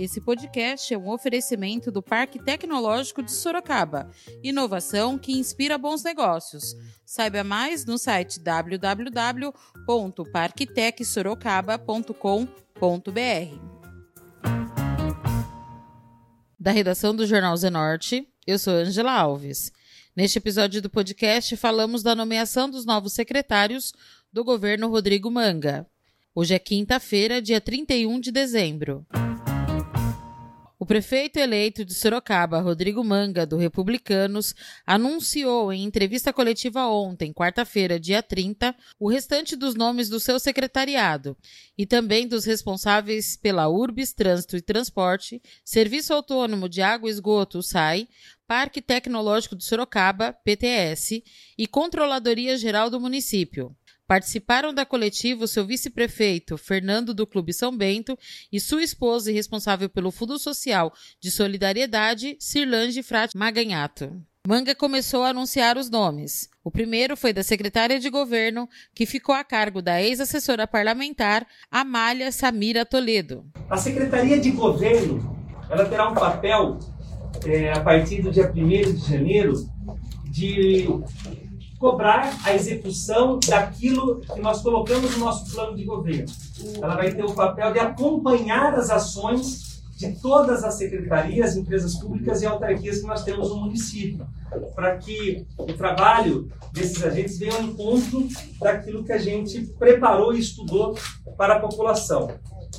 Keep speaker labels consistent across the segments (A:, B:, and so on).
A: Esse podcast é um oferecimento do Parque Tecnológico de Sorocaba. Inovação que inspira bons negócios. Saiba mais no site www.parktecsorocaba.com.br. Da redação do Jornal Zenorte, eu sou Angela Alves. Neste episódio do podcast, falamos da nomeação dos novos secretários do governo Rodrigo Manga. Hoje é quinta-feira, dia 31 de dezembro. Prefeito eleito de Sorocaba, Rodrigo Manga, do Republicanos, anunciou em entrevista coletiva ontem, quarta-feira, dia 30, o restante dos nomes do seu secretariado e também dos responsáveis pela Urbis Trânsito e Transporte, Serviço Autônomo de Água e Esgoto, SAI, Parque Tecnológico de Sorocaba, PTS, e Controladoria Geral do Município. Participaram da coletiva o seu vice-prefeito, Fernando do Clube São Bento, e sua esposa e responsável pelo Fundo Social de Solidariedade, Cirlange Frati Maganhato. Manga começou a anunciar os nomes. O primeiro foi da secretária de governo, que ficou a cargo da ex-assessora parlamentar, Amália Samira Toledo.
B: A Secretaria de Governo ela terá um papel, é, a partir do dia 1 de janeiro, de cobrar a execução daquilo que nós colocamos no nosso plano de governo. Ela vai ter o papel de acompanhar as ações de todas as secretarias, empresas públicas e autarquias que nós temos no município, para que o trabalho desses agentes venha ao encontro daquilo que a gente preparou e estudou para a população.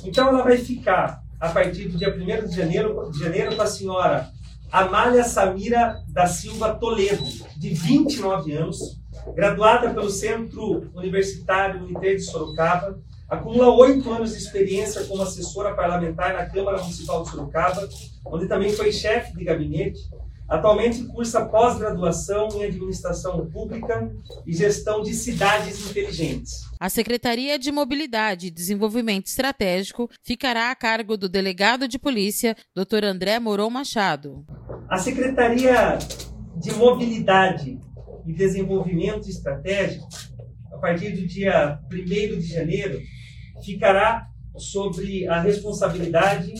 B: Então, ela vai ficar, a partir do dia 1 de janeiro, de janeiro com a senhora Amália Samira da Silva Toledo, de 29 anos, graduada pelo Centro Universitário Uniter de Sorocaba, acumula oito anos de experiência como assessora parlamentar na Câmara Municipal de Sorocaba, onde também foi chefe de gabinete. Atualmente cursa pós-graduação em Administração Pública e Gestão de Cidades Inteligentes.
A: A Secretaria de Mobilidade e Desenvolvimento Estratégico ficará a cargo do delegado de polícia, Dr. André Moron Machado.
B: A Secretaria de Mobilidade e Desenvolvimento Estratégico, a partir do dia 1 de janeiro, ficará sobre a responsabilidade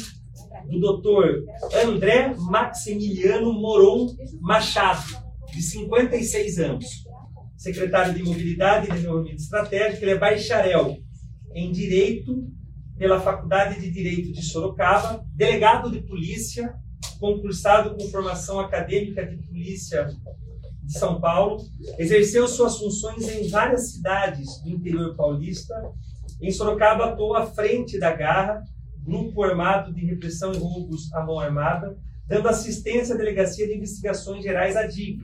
B: do doutor André Maximiliano Moron Machado, de 56 anos, secretário de Mobilidade e Desenvolvimento Estratégico, ele é bacharel em Direito pela Faculdade de Direito de Sorocaba, delegado de polícia concursado com formação acadêmica de polícia de São Paulo, exerceu suas funções em várias cidades do interior paulista. Em Sorocaba, atuou à frente da Garra, grupo armado de repressão e roubos à mão armada, dando assistência à Delegacia de Investigações Gerais, a DIG.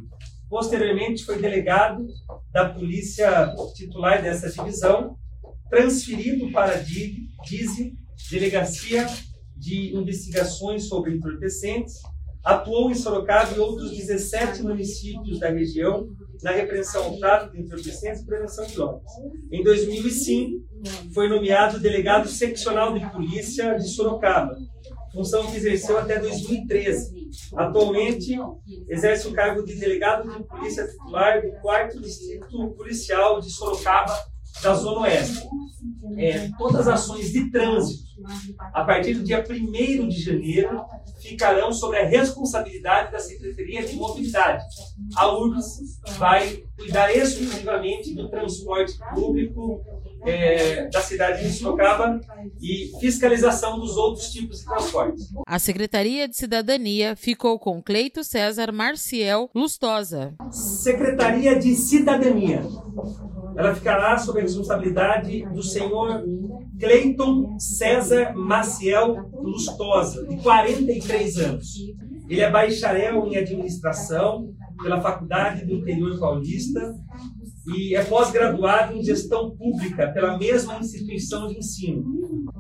B: Posteriormente, foi delegado da polícia titular dessa divisão, transferido para a DIG, DIZI, Delegacia de investigações sobre entorpecentes, atuou em Sorocaba e outros 17 municípios da região na repreensão ao tráfico de entorpecentes e prevenção de drogas. Em 2005, foi nomeado delegado seccional de polícia de Sorocaba, função que exerceu até 2013. Atualmente, exerce o cargo de delegado de polícia titular do 4 Distrito Policial de Sorocaba, da Zona Oeste. É, todas as ações de trânsito a partir do dia 1 de janeiro, ficarão sobre a responsabilidade da Secretaria de Mobilidade. A URBS vai cuidar exclusivamente do transporte público é, da cidade de Sorocaba e fiscalização dos outros tipos de transporte.
A: A Secretaria de Cidadania ficou com Cleito César Marciel Lustosa.
B: Secretaria de Cidadania. Ela ficará sob a responsabilidade do senhor Cleiton César Maciel Lustosa, de 43 anos. Ele é bacharel em administração pela Faculdade do Interior Paulista e é pós-graduado em gestão pública pela mesma instituição de ensino.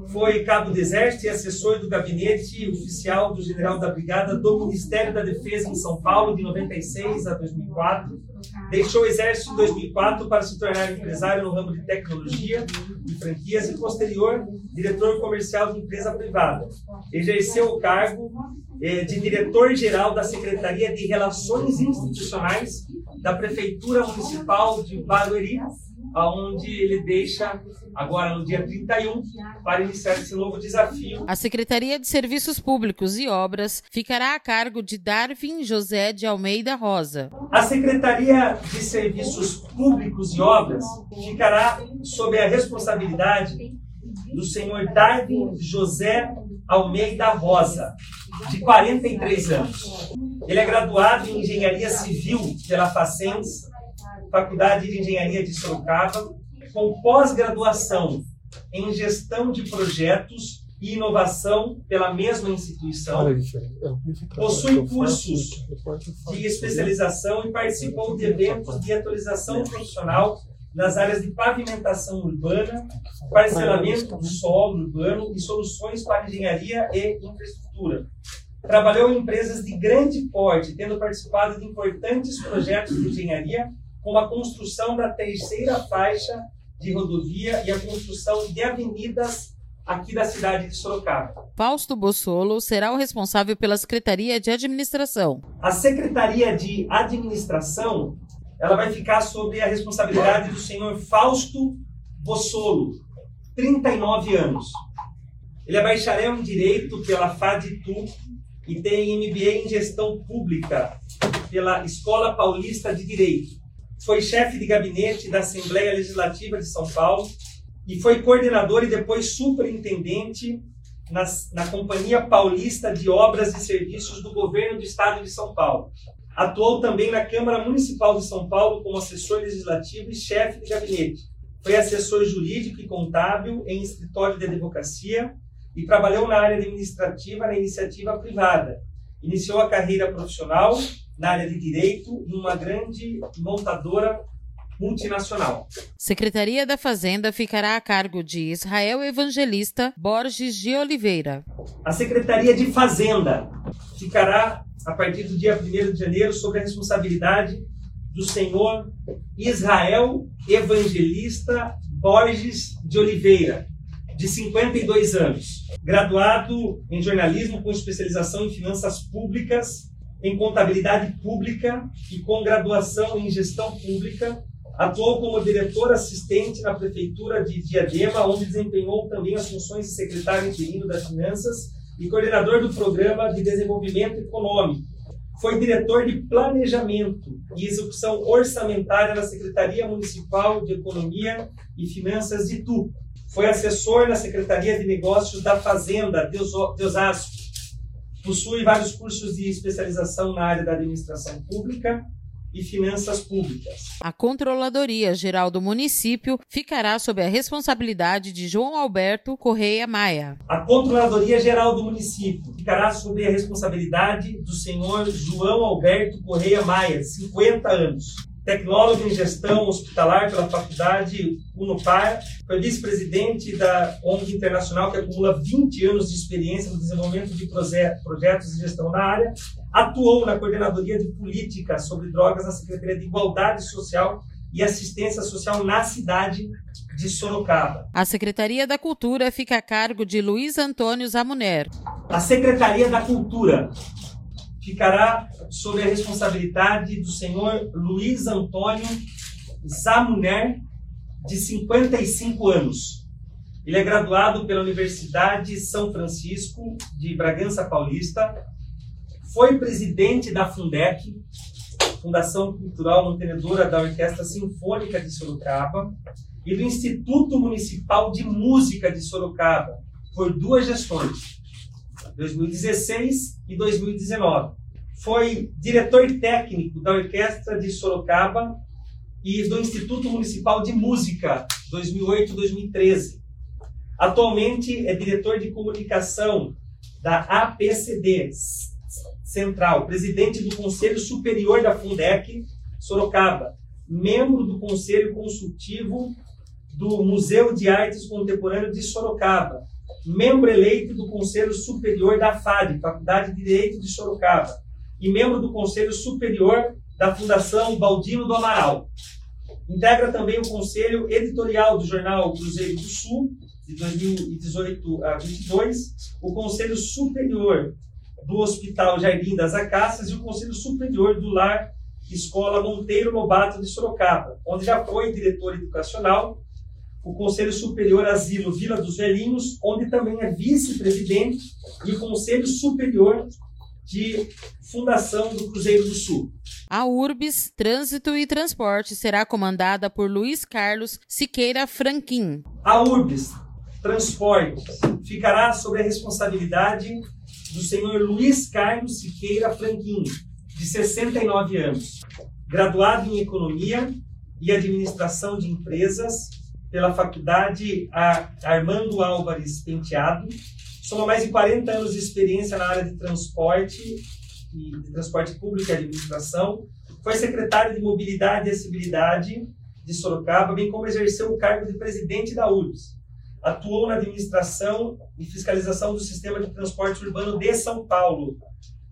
B: Foi cabo do Exército e assessor do gabinete oficial do general da Brigada do Ministério da Defesa em São Paulo, de 96 a 2004. Deixou o Exército em 2004 para se tornar empresário no ramo de tecnologia e franquias e, posterior, diretor comercial de empresa privada. Exerceu o cargo eh, de diretor-geral da Secretaria de Relações Institucionais da Prefeitura Municipal de Barueri aonde ele deixa agora no dia 31 para iniciar esse novo desafio.
A: A Secretaria de Serviços Públicos e Obras ficará a cargo de Darwin José de Almeida Rosa.
B: A Secretaria de Serviços Públicos e Obras ficará sob a responsabilidade do senhor Darwin José Almeida Rosa, de 43 anos. Ele é graduado em Engenharia Civil pela Facens, Faculdade de Engenharia de Sorocaba, com pós-graduação em Gestão de Projetos e Inovação pela mesma instituição. Possui cursos de especialização e participou de eventos de atualização profissional nas áreas de pavimentação urbana, parcelamento do solo urbano e soluções para engenharia e infraestrutura. Trabalhou em empresas de grande porte, tendo participado de importantes projetos de engenharia, como a construção da terceira faixa de rodovia e a construção de avenidas aqui da cidade de Sorocaba.
A: Fausto Bossolo será o responsável pela Secretaria de Administração.
B: A Secretaria de Administração ela vai ficar sob a responsabilidade do senhor Fausto Bossolo, 39 anos. Ele é bacharel em Direito pela FADTU e tem MBA em Gestão Pública pela Escola Paulista de Direito. Foi chefe de gabinete da Assembleia Legislativa de São Paulo e foi coordenador e depois superintendente na, na Companhia Paulista de Obras e Serviços do Governo do Estado de São Paulo. Atuou também na Câmara Municipal de São Paulo como assessor legislativo e chefe de gabinete. Foi assessor jurídico e contábil em escritório de advocacia e trabalhou na área administrativa na iniciativa privada. Iniciou a carreira profissional na área de direito em uma grande montadora multinacional.
A: Secretaria da Fazenda ficará a cargo de Israel Evangelista Borges de Oliveira.
B: A Secretaria de Fazenda ficará a partir do dia 1 de janeiro, sob a responsabilidade do senhor Israel Evangelista Borges de Oliveira, de 52 anos, graduado em jornalismo com especialização em finanças públicas, em contabilidade pública e com graduação em gestão pública. Atuou como diretor assistente na prefeitura de Diadema, onde desempenhou também as funções de secretário interino das finanças e coordenador do Programa de Desenvolvimento Econômico. Foi diretor de Planejamento e Execução Orçamentária na Secretaria Municipal de Economia e Finanças de Tu. Foi assessor na Secretaria de Negócios da Fazenda de Osasco. Possui vários cursos de especialização na área da administração pública, e Finanças Públicas.
A: A Controladoria Geral do Município ficará sob a responsabilidade de João Alberto Correia Maia.
B: A Controladoria Geral do Município ficará sob a responsabilidade do senhor João Alberto Correia Maia, 50 anos tecnólogo em gestão hospitalar pela Faculdade Unopar, foi vice-presidente da ONG Internacional, que acumula 20 anos de experiência no desenvolvimento de projetos de gestão na área, atuou na coordenadoria de política sobre drogas na Secretaria de Igualdade Social e Assistência Social na cidade de Sorocaba.
A: A Secretaria da Cultura fica a cargo de Luiz Antônio Zamuner.
B: A Secretaria da Cultura ficará sob a responsabilidade do senhor Luiz Antônio Zamuner, de 55 anos. Ele é graduado pela Universidade São Francisco de Bragança Paulista, foi presidente da Fundec, Fundação Cultural Mantenedora da Orquestra Sinfônica de Sorocaba, e do Instituto Municipal de Música de Sorocaba, por duas gestões, 2016 e 2019 foi diretor técnico da Orquestra de Sorocaba e do Instituto Municipal de Música, 2008-2013. Atualmente é diretor de comunicação da APCD Central, presidente do Conselho Superior da Fundec Sorocaba, membro do Conselho Consultivo do Museu de Artes Contemporâneas de Sorocaba, membro eleito do Conselho Superior da FAD, Faculdade de Direito de Sorocaba, e membro do Conselho Superior da Fundação Baldino do Amaral. Integra também o Conselho Editorial do jornal Cruzeiro do Sul, de 2018 a 2022, o Conselho Superior do Hospital Jardim das Acácias e o Conselho Superior do Lar Escola Monteiro Lobato de Sorocaba, onde já foi diretor educacional, o Conselho Superior Asilo Vila dos Velhinhos, onde também é vice-presidente, e o Conselho Superior de Fundação do Cruzeiro do Sul.
A: A URBS Trânsito e Transporte será comandada por Luiz Carlos Siqueira Franquim.
B: A URBS Transportes ficará sob a responsabilidade do senhor Luiz Carlos Siqueira Franquim, de 69 anos, graduado em Economia e Administração de Empresas pela Faculdade Armando Álvares Penteado, soma mais de 40 anos de experiência na área de transporte e de transporte público e administração, foi secretário de Mobilidade e Acessibilidade de Sorocaba, bem como exerceu o cargo de presidente da URBS. Atuou na administração e fiscalização do sistema de transporte urbano de São Paulo.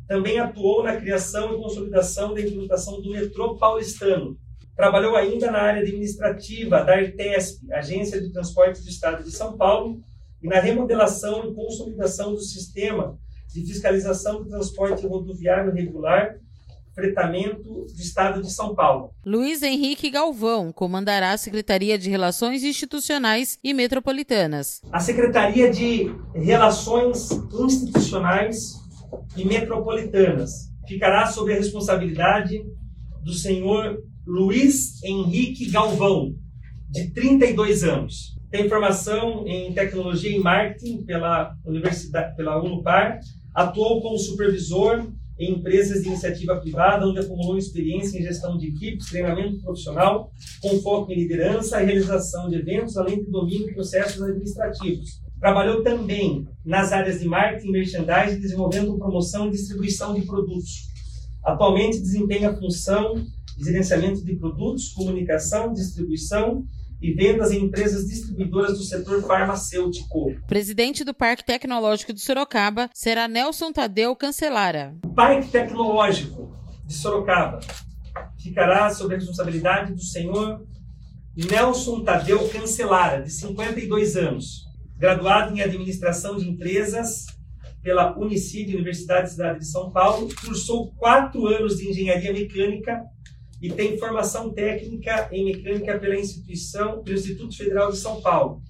B: Também atuou na criação e consolidação da implementação do metrô paulistano. Trabalhou ainda na área administrativa da Artesp, Agência de Transportes do Estado de São Paulo, e na remodelação e consolidação do sistema de fiscalização do transporte rodoviário regular fretamento do Estado de São Paulo.
A: Luiz Henrique Galvão comandará a Secretaria de Relações Institucionais e Metropolitanas.
B: A Secretaria de Relações Institucionais e Metropolitanas ficará sob a responsabilidade do senhor Luiz Henrique Galvão, de 32 anos. Tem formação em Tecnologia e Marketing pela Universidade, pela Unupar, atuou como supervisor em empresas de iniciativa privada, onde acumulou experiência em gestão de equipes, treinamento profissional, com foco em liderança e realização de eventos, além de domínio de processos administrativos. Trabalhou também nas áreas de marketing e merchandising, desenvolvendo promoção e distribuição de produtos. Atualmente desempenha a função de gerenciamento de produtos, comunicação, distribuição e vendas em empresas distribuidoras do setor farmacêutico.
A: Presidente do Parque Tecnológico de Sorocaba será Nelson Tadeu Cancelara.
B: O Parque Tecnológico de Sorocaba ficará sob a responsabilidade do senhor Nelson Tadeu Cancelara, de 52 anos, graduado em Administração de Empresas pela Unicid, Universidade da Cidade de São Paulo, cursou quatro anos de Engenharia Mecânica e tem formação técnica em mecânica pela instituição, pelo Instituto Federal de São Paulo.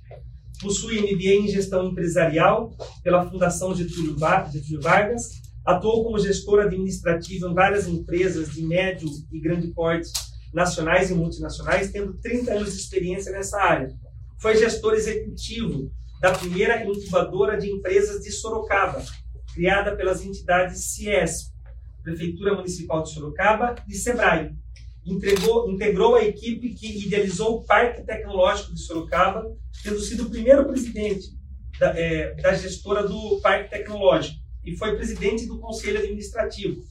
B: Possui MBA em gestão empresarial pela Fundação Getúlio Vargas. Atuou como gestor administrativo em várias empresas de médio e grande porte nacionais e multinacionais, tendo 30 anos de experiência nessa área. Foi gestor executivo da primeira incubadora de empresas de Sorocaba, criada pelas entidades CIESP, Prefeitura Municipal de Sorocaba e SEBRAE, entregou, integrou a equipe que idealizou o Parque Tecnológico de Sorocaba, tendo sido o primeiro presidente da, é, da gestora do Parque Tecnológico e foi presidente do Conselho Administrativo.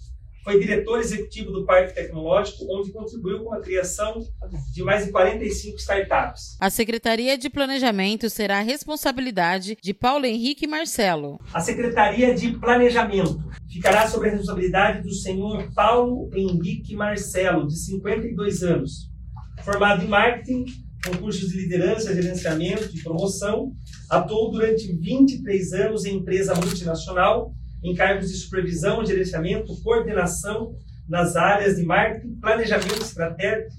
B: Foi diretor executivo do Parque Tecnológico, onde contribuiu com a criação de mais de 45 startups.
A: A Secretaria de Planejamento será a responsabilidade de Paulo Henrique Marcelo.
B: A Secretaria de Planejamento ficará sob a responsabilidade do senhor Paulo Henrique Marcelo, de 52 anos. Formado em marketing, com cursos de liderança, gerenciamento e promoção, atuou durante 23 anos em empresa multinacional em cargos de supervisão, gerenciamento, coordenação nas áreas de marketing, planejamento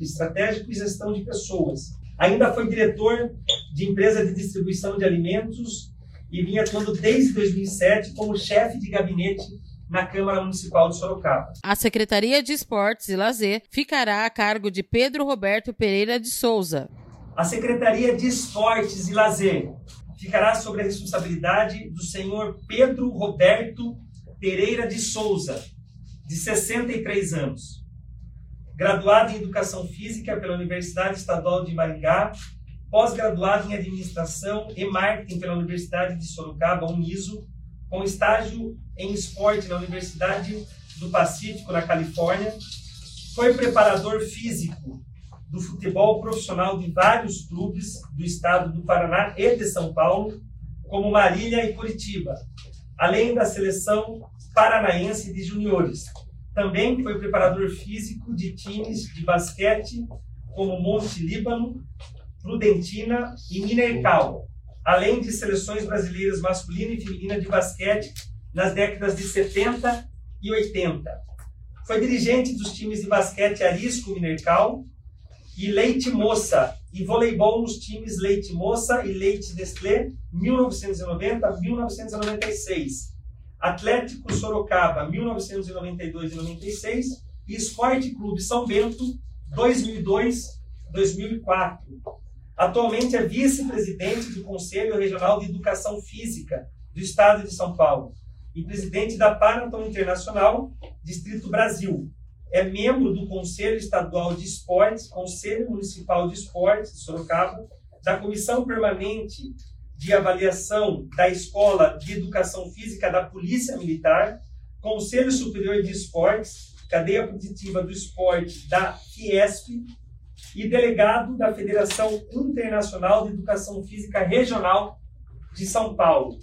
B: estratégico e gestão de pessoas. Ainda foi diretor de empresa de distribuição de alimentos e vinha atuando desde 2007 como chefe de gabinete na Câmara Municipal de Sorocaba.
A: A Secretaria de Esportes e Lazer ficará a cargo de Pedro Roberto Pereira de Souza.
B: A Secretaria de Esportes e Lazer ficará sob a responsabilidade do senhor Pedro Roberto Pereira de Souza, de 63 anos. Graduado em Educação Física pela Universidade Estadual de Maringá, pós-graduado em Administração e Marketing pela Universidade de Sorocaba, Uniso, com estágio em esporte na Universidade do Pacífico, na Califórnia. Foi preparador físico do futebol profissional de vários clubes do estado do Paraná e de São Paulo, como Marília e Curitiba, além da seleção paranaense de juniores. Também foi preparador físico de times de basquete como Monte Líbano, Prudentina e Minercal, além de seleções brasileiras masculina e feminina de basquete nas décadas de 70 e 80. Foi dirigente dos times de basquete Arisco Minercal e Leite Moça e voleibol nos times Leite Moça e Leite Nestlé 1990-1996. Atlético Sorocaba 1992 e 96 e Esporte Clube São Bento 2002-2004. Atualmente é vice-presidente do Conselho Regional de Educação Física do Estado de São Paulo e presidente da Paraton Internacional, Distrito Brasil. É membro do Conselho Estadual de Esportes, Conselho Municipal de Esportes de Sorocaba, da Comissão Permanente de Avaliação da Escola de Educação Física da Polícia Militar, Conselho Superior de Esportes, Cadeia Positiva do Esporte da Fiesp e delegado da Federação Internacional de Educação Física Regional de São Paulo.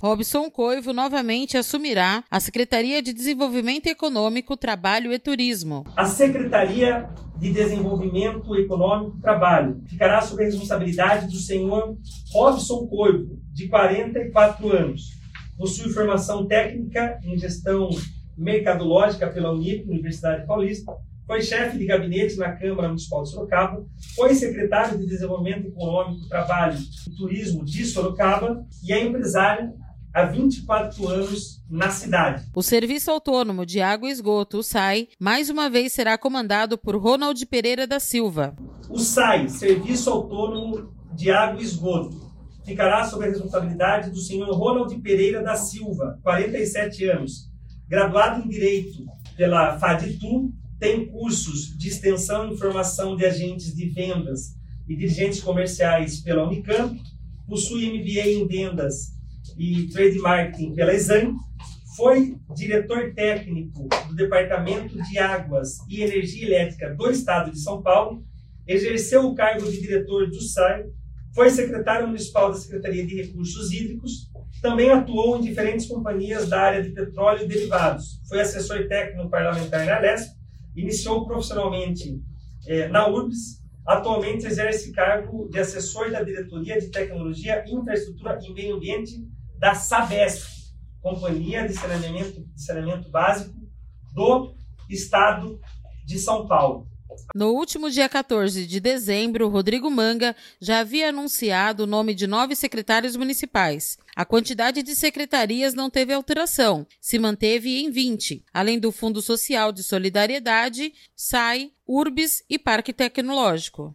A: Robson Coivo novamente assumirá a Secretaria de Desenvolvimento Econômico, Trabalho e Turismo.
B: A Secretaria de Desenvolvimento Econômico e Trabalho ficará sob a responsabilidade do senhor Robson Coivo, de 44 anos. Possui formação técnica em gestão mercadológica pela Unip, Universidade Paulista, foi chefe de gabinete na Câmara Municipal de Sorocaba, foi secretário de Desenvolvimento Econômico, Trabalho e Turismo de Sorocaba e é empresário há 24 anos na cidade.
A: O Serviço Autônomo de Água e Esgoto, o SAI, mais uma vez será comandado por Ronald Pereira da Silva.
B: O SAI, Serviço Autônomo de Água e Esgoto, ficará sob a responsabilidade do senhor Ronald Pereira da Silva, 47 anos, graduado em Direito pela FADITU, tem cursos de extensão e formação de agentes de vendas e dirigentes comerciais pela Unicamp, possui MBA em vendas e Trade Marketing pela Exame, foi diretor técnico do Departamento de Águas e Energia Elétrica do Estado de São Paulo, exerceu o cargo de diretor do SAI, foi secretário municipal da Secretaria de Recursos Hídricos, também atuou em diferentes companhias da área de petróleo e derivados, foi assessor técnico parlamentar na Lesp, iniciou profissionalmente eh, na URBS, atualmente exerce cargo de assessor da Diretoria de Tecnologia, Infraestrutura e Meio Ambiente da Sabesp, Companhia de Saneamento, de Saneamento Básico do Estado de São Paulo.
A: No último dia 14 de dezembro, Rodrigo Manga já havia anunciado o nome de nove secretários municipais. A quantidade de secretarias não teve alteração, se manteve em 20, além do Fundo Social de Solidariedade, SAI, URBS e Parque Tecnológico.